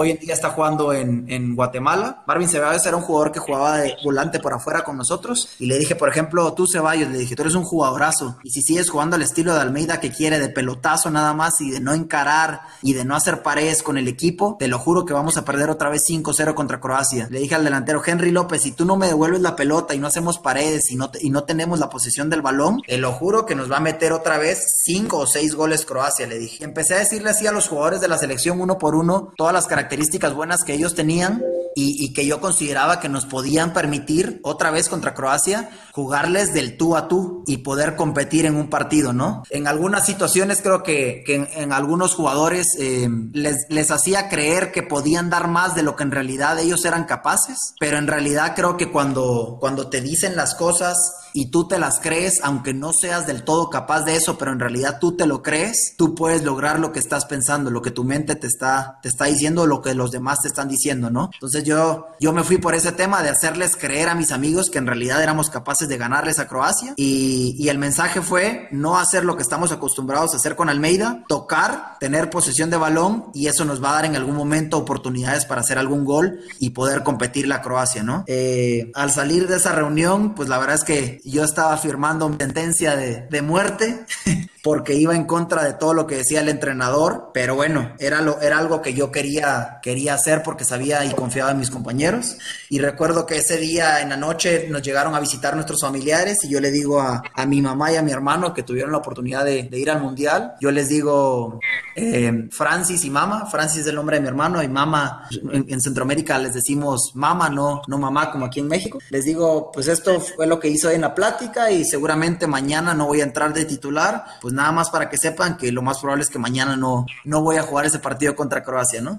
hoy en día está jugando en, en Guatemala. Marvin Ceballos era un jugador que jugaba de volante por afuera con nosotros y le dije, por ejemplo, tú Ceballos, le dije, tú eres un jugadorazo y si sigues jugando al estilo de Almeida que quiere de pelotazo nada más y de no encarar y de no hacer paredes con el equipo, te lo juro que vamos a perder otra vez 5-0 contra Croacia. Le dije al delantero Henry López, si tú no me devuelves la pelota y no hacemos paredes y no, y no tenemos la posición del balón, te lo juro que nos va a meter otra vez 5 o 6 goles Croacia, le dije. Empecé a decirle así a los jugadores de la selección uno por uno todas las características buenas que ellos tenían y, que yo consideraba que nos podían permitir otra vez contra Croacia jugarles del tú a tú y poder competir en un partido, ¿no? En algunas situaciones creo que, en, algunos jugadores eh, les, les hacía creer que podían dar más de lo que en realidad ellos eran capaces, pero en realidad creo que cuando, cuando te dicen las cosas y tú te las crees, aunque no seas del todo capaz de eso, pero en realidad tú te lo crees, tú puedes lograr lo que estás pensando, lo que tu mente te está, te está diciendo, lo que los demás te están diciendo, ¿no? Entonces yo, yo me fui por ese tema de hacerles creer a mis amigos que en realidad éramos capaces de ganarles a Croacia y, y el mensaje fue no hacer lo que estamos acostumbrados a hacer con Almeida, tocar, tener posesión de balón y eso nos va a dar en algún momento oportunidades para hacer algún gol y poder competir la Croacia, ¿no? Eh, al salir de esa reunión, pues la verdad es que yo estaba firmando sentencia de, de muerte porque iba en contra de todo lo que decía el entrenador, pero bueno, era, lo, era algo que yo quería, quería hacer porque sabía y confiaba en mis compañeros. Y recuerdo que ese día en la noche nos llegaron a visitar nuestros familiares y yo le digo a, a mi mamá y a mi hermano que tuvieron la oportunidad de, de ir al mundial, yo les digo, eh, Francis y mamá, Francis es el nombre de mi hermano y mamá, en, en, Centroamérica les decimos mamá, no, no mamá como aquí en México. Les digo, pues esto fue lo que hizo en la plática y seguramente mañana no voy a entrar de titular, pues nada más para que sepan que lo más probable es que mañana no, no voy a jugar ese partido contra Croacia, ¿no?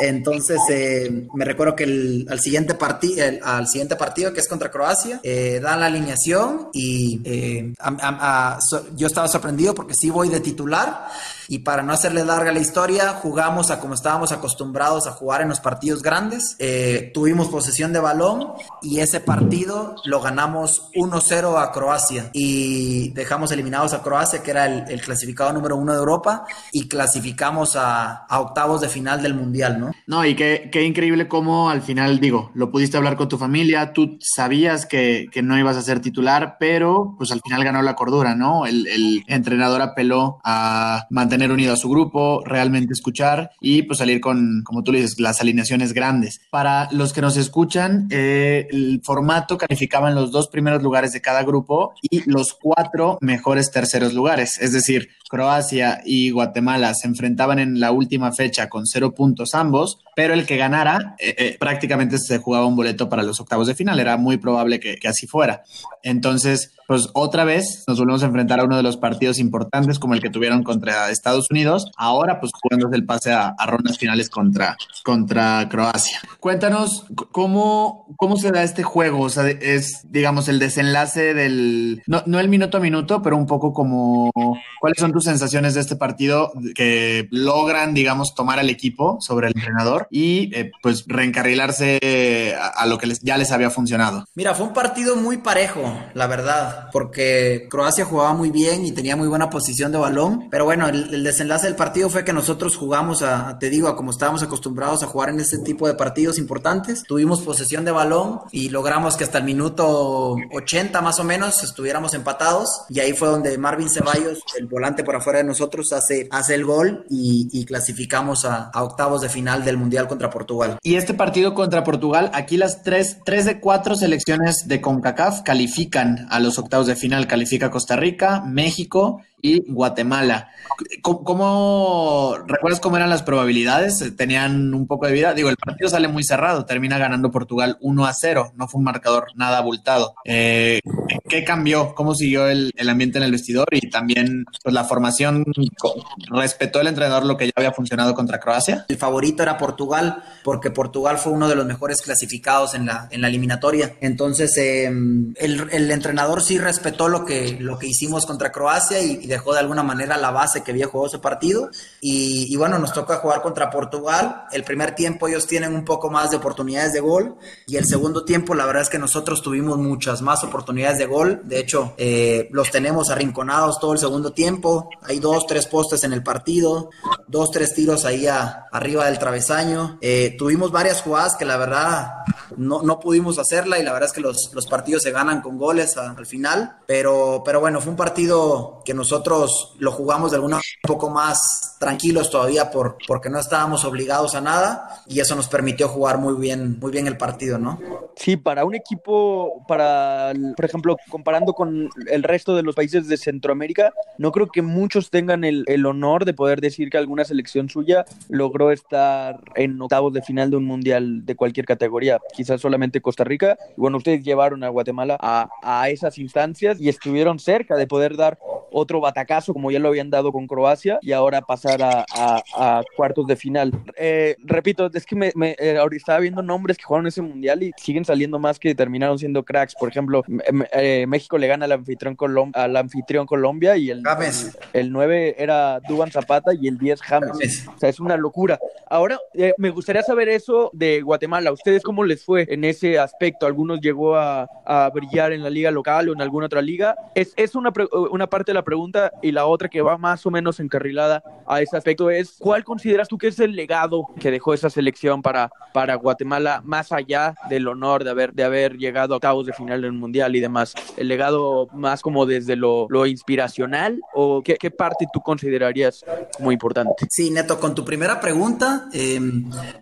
Entonces, eh, me recuerdo que el, al, siguiente partido al siguiente partido, que es contra Croacia, eh, dan la alineación y eh, yo estaba sorprendido porque sí voy de titular y para no hacerle larga la historia, jugamos a como estábamos acostumbrados a jugar en los partidos grandes. Eh, tuvimos posesión de balón y ese partido lo ganamos 1-0 a Croacia y dejamos eliminados a Croacia, que era el, clasificado número uno de Europa, y clasificamos a, octavos de final del Mundial, ¿no? No, y qué, qué, increíble cómo al final, digo, lo pudiste hablar con tu familia, tú sabías que, que, no ibas a ser titular, pero pues al final ganó la cordura, ¿no? El, el entrenador apeló a mantener tener unido a su grupo, realmente escuchar y pues salir con, como tú le dices, las alineaciones grandes. Para los que nos escuchan, eh, el formato calificaban los dos primeros lugares de cada grupo y los cuatro mejores terceros lugares. Es decir, Croacia y Guatemala se enfrentaban en la última fecha con cero puntos ambos, pero el que ganara eh, eh, prácticamente se jugaba un boleto para los octavos de final. Era muy probable que, así fuera. Entonces, pues otra vez nos volvemos a enfrentar a uno de los partidos importantes como el que tuvieron contra Estados Unidos, ahora pues jugándose el pase a, rondas finales contra, contra Croacia. Cuéntanos cómo, cómo se da este juego, o sea, es digamos el desenlace del, no, no el minuto a minuto, pero un poco como cuáles son tus sensaciones de este partido que logran, digamos, tomar al equipo sobre el entrenador y eh, pues reencarrilarse a, lo que les, ya les había funcionado. Mira, fue un partido muy parejo, la verdad porque Croacia jugaba muy bien y tenía muy buena posición de balón, pero bueno, el, desenlace del partido fue que nosotros jugamos a, te digo, a como estábamos acostumbrados a jugar en este tipo de partidos importantes, tuvimos posesión de balón y logramos que hasta el minuto 80 más o menos estuviéramos empatados y ahí fue donde Marvin Ceballos, el volante por afuera de nosotros, hace, hace el gol y, clasificamos a, octavos de final del Mundial contra Portugal. Y este partido contra Portugal, aquí las tres, tres de cuatro selecciones de CONCACAF califican a los octavos de final califica Costa Rica, México Guatemala. ¿Cómo, recuerdas cómo eran las probabilidades? ¿Tenían un poco de vida? Digo, el partido sale muy cerrado, termina ganando Portugal 1 a 0, no fue un marcador nada abultado. Eh, ¿Qué cambió? ¿Cómo siguió el, ambiente en el vestidor? Y también pues, la formación, ¿respetó el entrenador lo que ya había funcionado contra Croacia? El favorito era Portugal, porque Portugal fue uno de los mejores clasificados en la, eliminatoria. Entonces, eh, el, entrenador sí respetó lo que, lo que hicimos contra Croacia y, y dejó de alguna manera la base que había jugado ese partido. Y, y, bueno, nos toca jugar contra Portugal. El primer tiempo ellos tienen un poco más de oportunidades de gol y el segundo tiempo la verdad es que nosotros tuvimos muchas más oportunidades de gol. De hecho, eh, los tenemos arrinconados todo el segundo tiempo. Hay dos, tres postes en el partido, dos, tres tiros ahí arriba del travesaño. Eh, tuvimos varias jugadas que la verdad no, no pudimos hacerla y la verdad es que los, los partidos se ganan con goles al final. Pero, pero bueno, fue un partido que nosotros lo jugamos de alguna un poco más tranquilos todavía por, porque no estábamos obligados a nada y eso nos permitió jugar muy bien, muy bien el partido, ¿no? Sí, para un equipo, para, por ejemplo, comparando con el resto de los países de Centroamérica, no creo que muchos tengan el, el honor de poder decir que alguna selección suya logró estar en octavos de final de un mundial de cualquier categoría. Quizás solamente Costa Rica. Bueno, ustedes llevaron a Guatemala a, a esas instancias y estuvieron cerca de poder dar otro batacazo como ya lo habían dado con Croacia y ahora pasar a, a, cuartos de final. Eh, repito, es que me, me eh, estaba viendo nombres que jugaron ese mundial y siguen saliendo más que terminaron siendo cracks. Por ejemplo, eh, México le gana al anfitrión, Colom al anfitrión Colombia y el, el 9 era Duban Zapata y el 10 James. O sea, es una locura. Ahora, me gustaría saber eso de Guatemala. ¿Ustedes cómo les fue en ese aspecto? ¿Algunos llegó a, a brillar en la liga local o en alguna otra liga? Es, es una, una parte de la pregunta y la otra que va más o menos encarrilada a ese aspecto es, ¿cuál consideras tú que es el legado que dejó esa selección para, para Guatemala, más allá del honor de haber, de haber llegado a octavos de final del Mundial y demás? ¿El legado más como desde lo, lo inspiracional o qué, parte tú considerarías muy importante? Sí, Neto, con tu primera pregunta, eh,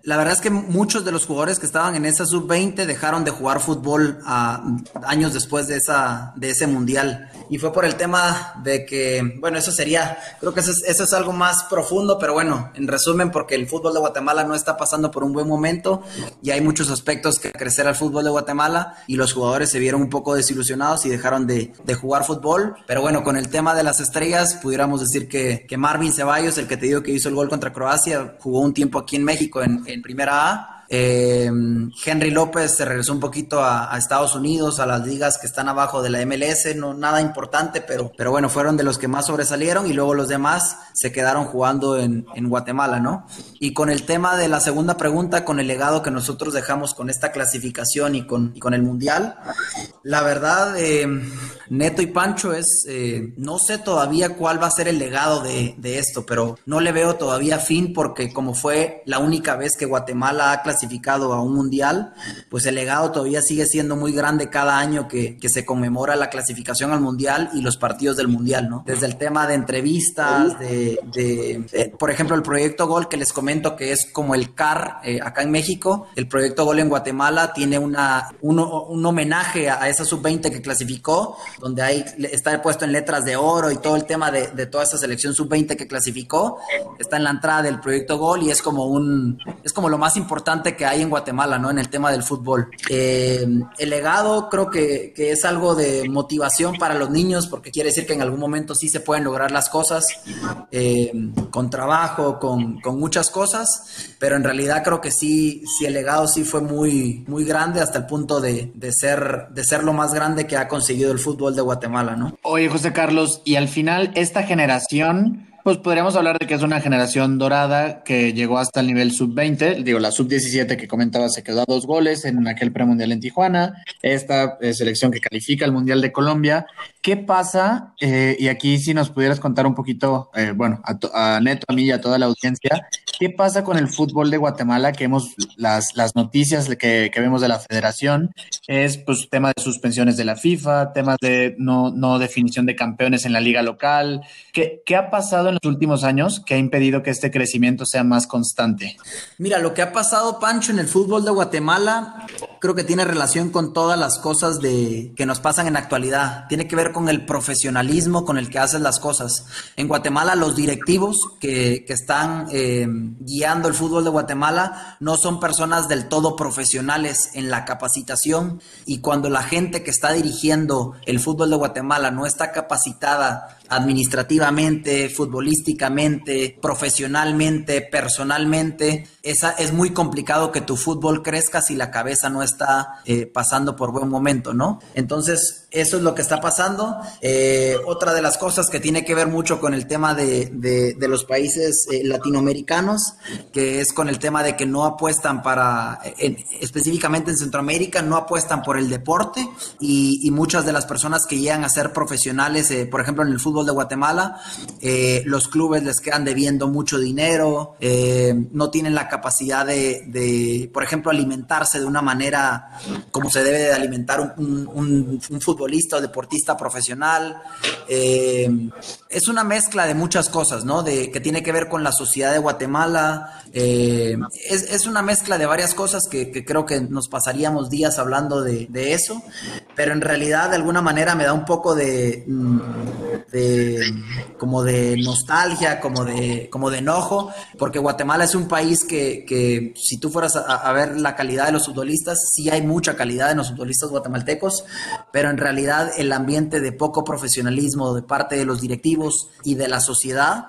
la verdad es que muchos de los jugadores que estaban en esa sub-20 dejaron de jugar fútbol a, años después de, esa, de ese Mundial. Y fue por el tema de que, bueno, eso sería, creo que eso es, algo más profundo, pero bueno, en resumen, porque el fútbol de Guatemala no está pasando por un buen momento y hay muchos aspectos que crecer al fútbol de Guatemala y los jugadores se vieron un poco desilusionados y dejaron de, de jugar fútbol. Pero bueno, con el tema de las estrellas, pudiéramos decir que, que Marvin Ceballos, el que te digo que hizo el gol contra Croacia, jugó un tiempo aquí en México en, en Primera A eh, Henry López se regresó un poquito a, Estados Unidos, a las ligas que están abajo de la MLS, no nada importante, pero, pero bueno, fueron de los que más sobresalieron y luego los demás se quedaron jugando en, Guatemala, ¿no? Y con el tema de la segunda pregunta, con el legado que nosotros dejamos con esta clasificación y con, con el Mundial, la verdad, eh, Neto y Pancho es, eh, no sé todavía cuál va a ser el legado de, de esto, pero no le veo todavía fin porque como fue la única vez que Guatemala ha clasificado clasificado a un mundial, pues el legado todavía sigue siendo muy grande cada año que, que, se conmemora la clasificación al mundial y los partidos del mundial, ¿no? Desde el tema de entrevistas, de, de, de por ejemplo, el proyecto Gol que les comento que es como el CAR eh, acá en México, el proyecto Gol en Guatemala tiene una, un, homenaje a, a esa sub-20 que clasificó, donde hay, está puesto en letras de oro y todo el tema de, de toda esa selección sub-20 que clasificó, está en la entrada del proyecto Gol y es como un, es como lo más importante que hay en Guatemala, ¿no? En el tema del fútbol. Eh, el legado creo que, que, es algo de motivación para los niños, porque quiere decir que en algún momento sí se pueden lograr las cosas, eh, con trabajo, con, con, muchas cosas, pero en realidad creo que sí, sí el legado sí fue muy, muy grande hasta el punto de, de, ser, de ser lo más grande que ha conseguido el fútbol de Guatemala, ¿no? Oye, José Carlos, y al final esta generación pues podríamos hablar de que es una generación dorada que llegó hasta el nivel sub-20. Digo, la sub-17 que comentaba se quedó a dos goles en aquel premundial en Tijuana. Esta eh, selección que califica al Mundial de Colombia. ¿Qué pasa? Eh, y aquí si nos pudieras contar un poquito, eh, bueno, a, a, Neto, a mí y a toda la audiencia, ¿qué pasa con el fútbol de Guatemala? Que hemos las, las noticias que, que vemos de la federación es pues tema de suspensiones de la FIFA, temas de no, no definición de campeones en la liga local. ¿Qué, qué ha pasado en los últimos años que ha impedido que este crecimiento sea más constante? Mira, lo que ha pasado, Pancho, en el fútbol de Guatemala, creo que tiene relación con todas las cosas de, que nos pasan en la actualidad. Tiene que ver con el profesionalismo con el que haces las cosas. En Guatemala, los directivos que, que están eh, guiando el fútbol de Guatemala no son personas del todo profesionales en la capacitación y cuando la gente que está dirigiendo el fútbol de Guatemala no está capacitada administrativamente, futbolísticamente, profesionalmente, personalmente, esa, es muy complicado que tu fútbol crezca si la cabeza no está está eh, pasando por buen momento, ¿no? Entonces, eso es lo que está pasando. Eh, otra de las cosas que tiene que ver mucho con el tema de, de, los países eh, latinoamericanos, que es con el tema de que no apuestan para, específicamente en Centroamérica, no apuestan por el deporte y, muchas de las personas que llegan a ser profesionales, por ejemplo, en el fútbol de Guatemala, los clubes les quedan debiendo mucho dinero, no tienen la capacidad de, de, por ejemplo, alimentarse de una manera como se debe de alimentar un, futbolista o deportista profesional. Eh, es una mezcla de muchas cosas, ¿no? De, que tiene que ver con la sociedad de Guatemala. Eh, es, una mezcla de varias cosas que, creo que nos pasaríamos días hablando de, eso, pero en realidad de alguna manera me da un poco de, mm, de como de nostalgia, como de, como de enojo, porque Guatemala es un país que, si tú fueras a ver la calidad de los futbolistas, sí hay mucha calidad en los futbolistas guatemaltecos, pero en realidad el ambiente de poco profesionalismo de parte de los directivos y de la sociedad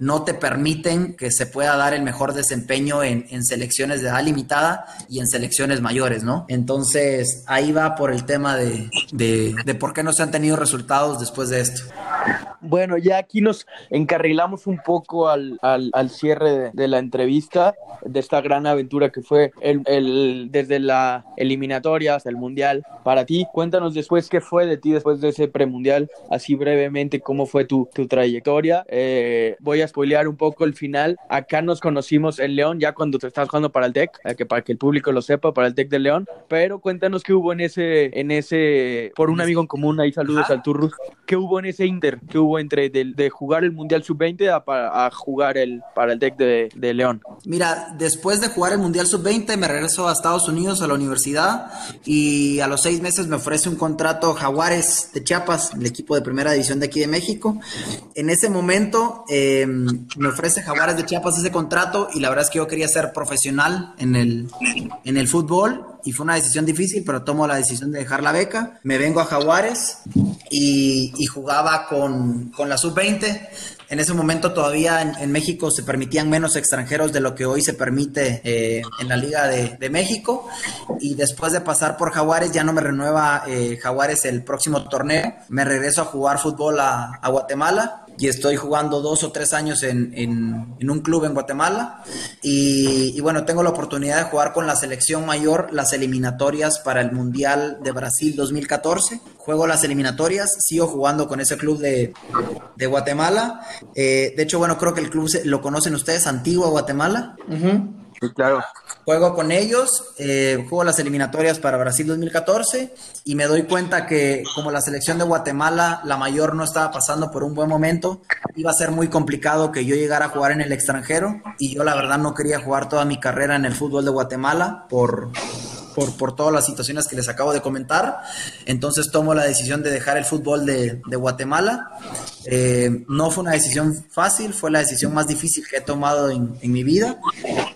no te permiten que se pueda dar el mejor desempeño en, selecciones de edad limitada y en selecciones mayores, ¿no? Entonces ahí va por el tema de, de, por qué no se han tenido resultados después de esto. Bueno, ya aquí nos encarrilamos un poco al, al, al cierre de, la entrevista, de esta gran aventura que fue el, el, desde la eliminatoria hasta el Mundial. Para ti, cuéntanos después qué fue de ti después de ese premundial, así brevemente cómo fue tu, tu trayectoria. Eh, voy a spoilear un poco el final. Acá nos conocimos en León ya cuando te estabas jugando para el TEC, eh, que para que el público lo sepa, para el TEC de León. Pero cuéntanos qué hubo en ese, en ese, por un amigo en común, ahí saludos al Turrus, qué hubo en ese Inter, qué hubo entre de, jugar el Mundial Sub-20 a, jugar el, para el TEC de, León. Mira, después de jugar el Mundial Sub-20 me regreso a Estados Unidos a la universidad y a los seis meses me ofrece un contrato Jaguares de Chiapas, el equipo de primera división de aquí de México. En ese momento eh, me ofrece Jaguares de Chiapas ese contrato y la verdad es que yo quería ser profesional en el, en el fútbol y fue una decisión difícil, pero tomo la decisión de dejar la beca. Me vengo a Jaguares y, jugaba con, con la sub-20 en ese momento todavía en, México se permitían menos extranjeros de lo que hoy se permite eh, en la Liga de, México. Y después de pasar por Jaguares, ya no me renueva eh, Jaguares el próximo torneo. Me regreso a jugar fútbol a, Guatemala y estoy jugando dos o tres años en, en, un club en Guatemala. Y, bueno, tengo la oportunidad de jugar con la selección mayor las eliminatorias para el Mundial de Brasil 2014 juego las eliminatorias, sigo jugando con ese club de, de Guatemala. Eh, de hecho, bueno, creo que el club lo conocen ustedes, Antigua Guatemala. Claro. Juego con ellos, eh, juego las eliminatorias para Brasil 2014 y me doy cuenta que como la selección de Guatemala, la mayor no estaba pasando por un buen momento, iba a ser muy complicado que yo llegara a jugar en el extranjero y yo la verdad no quería jugar toda mi carrera en el fútbol de Guatemala por por, por, todas las situaciones que les acabo de comentar. Entonces tomo la decisión de dejar el fútbol de, de Guatemala. Eh, no fue una decisión fácil, fue la decisión más difícil que he tomado en, en mi vida.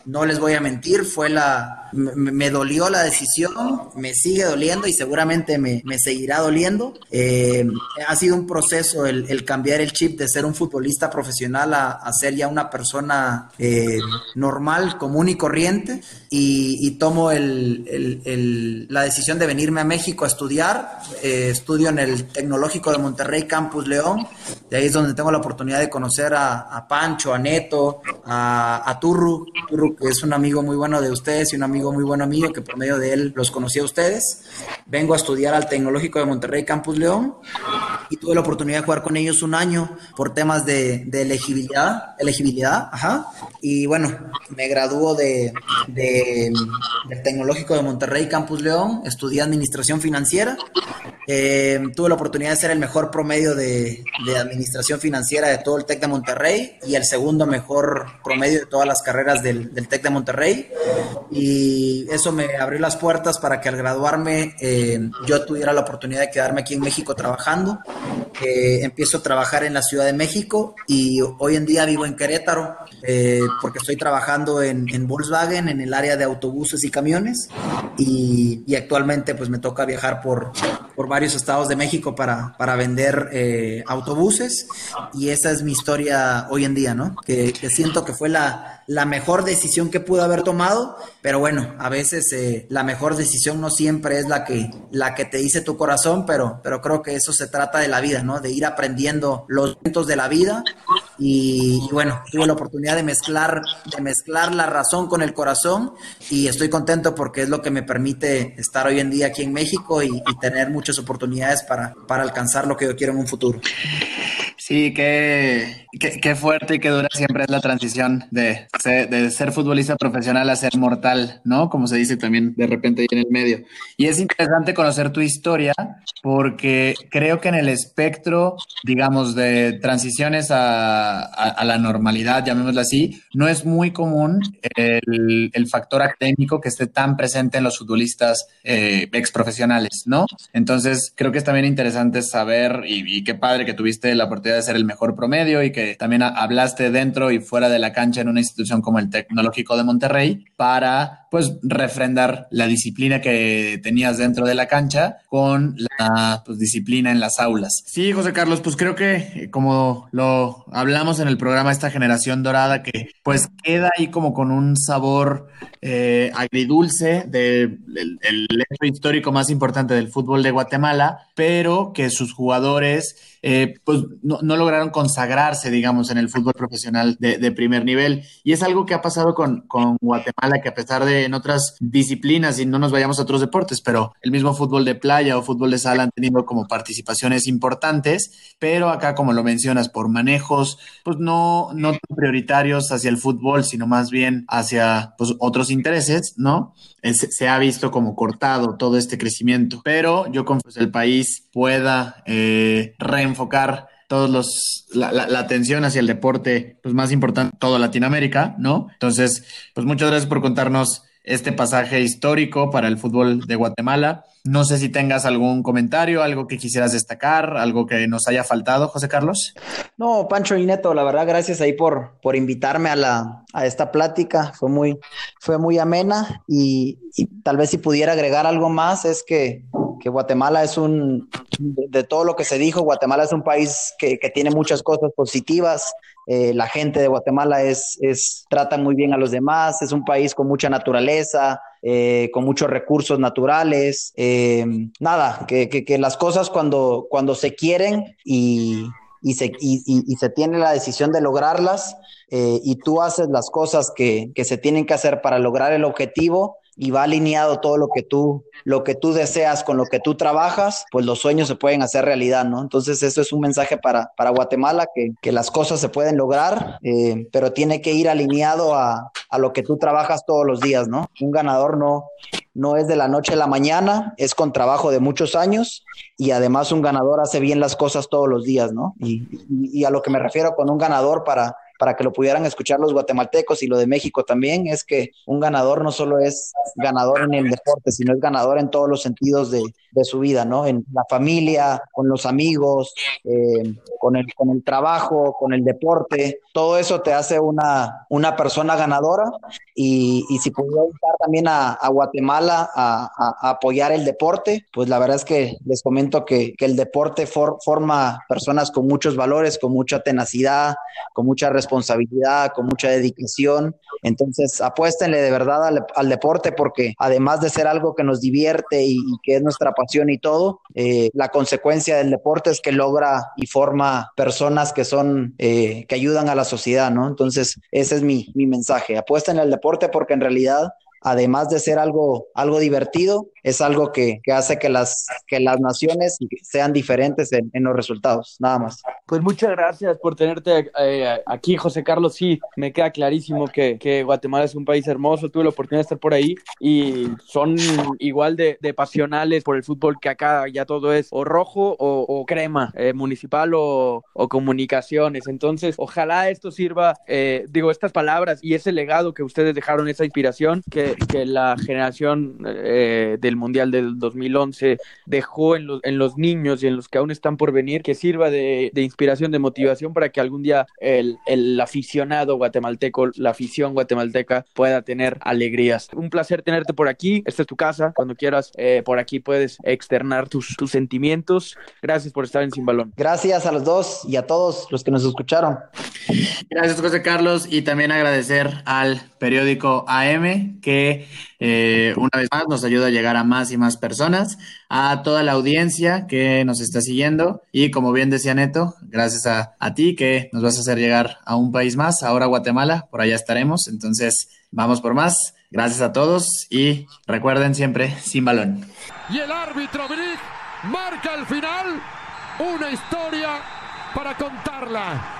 No les voy a mentir, fue la, me, dolió la decisión, me sigue doliendo y seguramente me, seguirá doliendo. Eh, ha sido un proceso el, cambiar el chip de ser un futbolista profesional a, ser ya una persona eh, normal, común y corriente y, tomo la decisión de venirme a México a estudiar. Eh, estudio en el Tecnológico de Monterrey, Campus León. De ahí es donde tengo la oportunidad de conocer a, a Pancho, a Neto, a, a Turru. Turru, que es un amigo muy bueno de ustedes y un amigo muy bueno mío, que por medio de él los conocí a ustedes. Vengo a estudiar al Tecnológico de Monterrey, Campus León. Y tuve la oportunidad de jugar con ellos un año por temas de, de elegibilidad. Elegibilidad, ajá. Y bueno, me graduó de, de, del Tecnológico de Monterrey Campus León, estudié administración financiera. Eh, tuve la oportunidad de ser el mejor promedio de, administración financiera de todo el TEC de Monterrey y el segundo mejor promedio de todas las carreras del, TEC de Monterrey. Y eso me abrió las puertas para que al graduarme eh, yo tuviera la oportunidad de quedarme aquí en México trabajando. Eh, empiezo a trabajar en la Ciudad de México y hoy en día vivo en Querétaro porque estoy trabajando en, en Volkswagen en el área de autobuses y camiones y, actualmente pues me toca viajar por, por varios estados de México para, para vender eh, autobuses y esa es mi historia hoy en día, ¿no? Que, siento que fue la, la, mejor decisión que pude haber tomado, pero bueno, a veces eh, la mejor decisión no siempre es la que, la que te dice tu corazón, pero, pero creo que eso se trata de la vida, ¿no? De ir aprendiendo los momentos de la vida y, y bueno, tuve la oportunidad de mezclar, de mezclar la razón con el corazón y estoy contento porque es lo que me permite estar hoy en día aquí en México y, tener muchas oportunidades para, para alcanzar lo que yo quiero en un futuro. Sí, qué, qué, fuerte y qué dura siempre es la transición de, de, ser futbolista profesional a ser mortal, ¿no? Como se dice también de repente ahí en el medio. Y es interesante conocer tu historia porque creo que en el espectro, digamos, de transiciones a, a, la normalidad, llamémoslo así, no es muy común el, el, factor académico que esté tan presente en los futbolistas eh, ex profesionales, ¿no? Entonces, creo que es también interesante saber y, y qué padre que tuviste la oportunidad ser el mejor promedio y que también hablaste dentro y fuera de la cancha en una institución como el Tecnológico de Monterrey para pues refrendar la disciplina que tenías dentro de la cancha con la pues, disciplina en las aulas. Sí, José Carlos, pues creo que eh, como lo hablamos en el programa esta generación dorada que pues queda ahí como con un sabor eh, agridulce del de histórico más importante del fútbol de Guatemala, pero que sus jugadores eh, pues no, lograron consagrarse, digamos, en el fútbol profesional de, de, primer nivel. Y es algo que ha pasado con, con Guatemala, que a pesar de en otras disciplinas y no nos vayamos a otros deportes, pero el mismo fútbol de playa o fútbol de sala han tenido como participaciones importantes, pero acá, como lo mencionas, por manejos, pues no, no prioritarios hacia el fútbol, sino más bien hacia pues, otros intereses, ¿no? se ha visto como cortado todo este crecimiento, pero yo confío que el país pueda eh, reenfocar todos los la, la, atención hacia el deporte pues más importante todo Latinoamérica, ¿no? Entonces, pues muchas gracias por contarnos este pasaje histórico para el fútbol de Guatemala. No sé si tengas algún comentario, algo que quisieras destacar, algo que nos haya faltado, José Carlos. No, Pancho y Neto, la verdad, gracias ahí por, por invitarme a, la, a esta plática. Fue muy, fue muy amena y, tal vez si pudiera agregar algo más es que, Guatemala es un, de, todo lo que se dijo, Guatemala es un país que, que tiene muchas cosas positivas, eh, la gente de Guatemala es, es, trata muy bien a los demás, es un país con mucha naturaleza, eh, con muchos recursos naturales. Eh, nada, que, que, las cosas cuando, cuando se quieren y, y se, y, se tiene la decisión de lograrlas y tú haces las cosas que, que se tienen que hacer para lograr el objetivo, y va alineado todo lo que tú, lo que tú deseas con lo que tú trabajas, pues los sueños se pueden hacer realidad, ¿no? Entonces eso es un mensaje para, para Guatemala, que, que las cosas se pueden lograr, eh, pero tiene que ir alineado a, a, lo que tú trabajas todos los días, ¿no? Un ganador no, no es de la noche a la mañana, es con trabajo de muchos años y además un ganador hace bien las cosas todos los días, ¿no? Y, a lo que me refiero con un ganador para para que lo pudieran escuchar los guatemaltecos y lo de México también, es que un ganador no solo es ganador en el deporte, sino es ganador en todos los sentidos de, de su vida, ¿no? En la familia, con los amigos, eh, con, el, con el trabajo, con el deporte. Todo eso te hace una, una persona ganadora y, y si pudiera estar también a, Guatemala a, apoyar el deporte, pues la verdad es que les comento que, que el deporte for, forma personas con muchos valores, con mucha tenacidad, con mucha responsabilidad, con mucha dedicación. Entonces, apuéstenle de verdad al, deporte porque además de ser algo que nos divierte y, que es nuestra pasión y todo, eh, la consecuencia del deporte es que logra y forma personas que son, eh, que ayudan a la sociedad, ¿no? Entonces, ese es mi, mi mensaje. Apuesten al deporte porque en realidad además de ser algo, algo divertido, es algo que, que, hace que las, que las naciones sean diferentes en, en, los resultados, nada más. Pues muchas gracias por tenerte eh, aquí, José Carlos. Sí, me queda clarísimo que, que, Guatemala es un país hermoso, tuve la oportunidad de estar por ahí y son igual de, de pasionales por el fútbol que acá ya todo es o rojo o, o crema, eh, municipal o, o, comunicaciones. Entonces, ojalá esto sirva, eh, digo, estas palabras y ese legado que ustedes dejaron, esa inspiración, que, que la generación eh, del Mundial del 2011 dejó en los, en los niños y en los que aún están por venir, que sirva de, de inspiración, de motivación para que algún día el, el aficionado guatemalteco, la afición guatemalteca pueda tener alegrías. Un placer tenerte por aquí. Esta es tu casa. Cuando quieras, eh, por aquí puedes externar tus, tus sentimientos. Gracias por estar en Sin Balón. Gracias a los dos y a todos los que nos escucharon. Gracias, José Carlos, y también agradecer al periódico AM que eh, una vez más nos ayuda a llegar a más y más personas, a toda la audiencia que nos está siguiendo y como bien decía Neto, gracias a, a ti que nos vas a hacer llegar a un país más, ahora Guatemala, por allá estaremos, entonces vamos por más. Gracias a todos y recuerden siempre sin balón. Y el árbitro Brick marca al final una historia para contarla.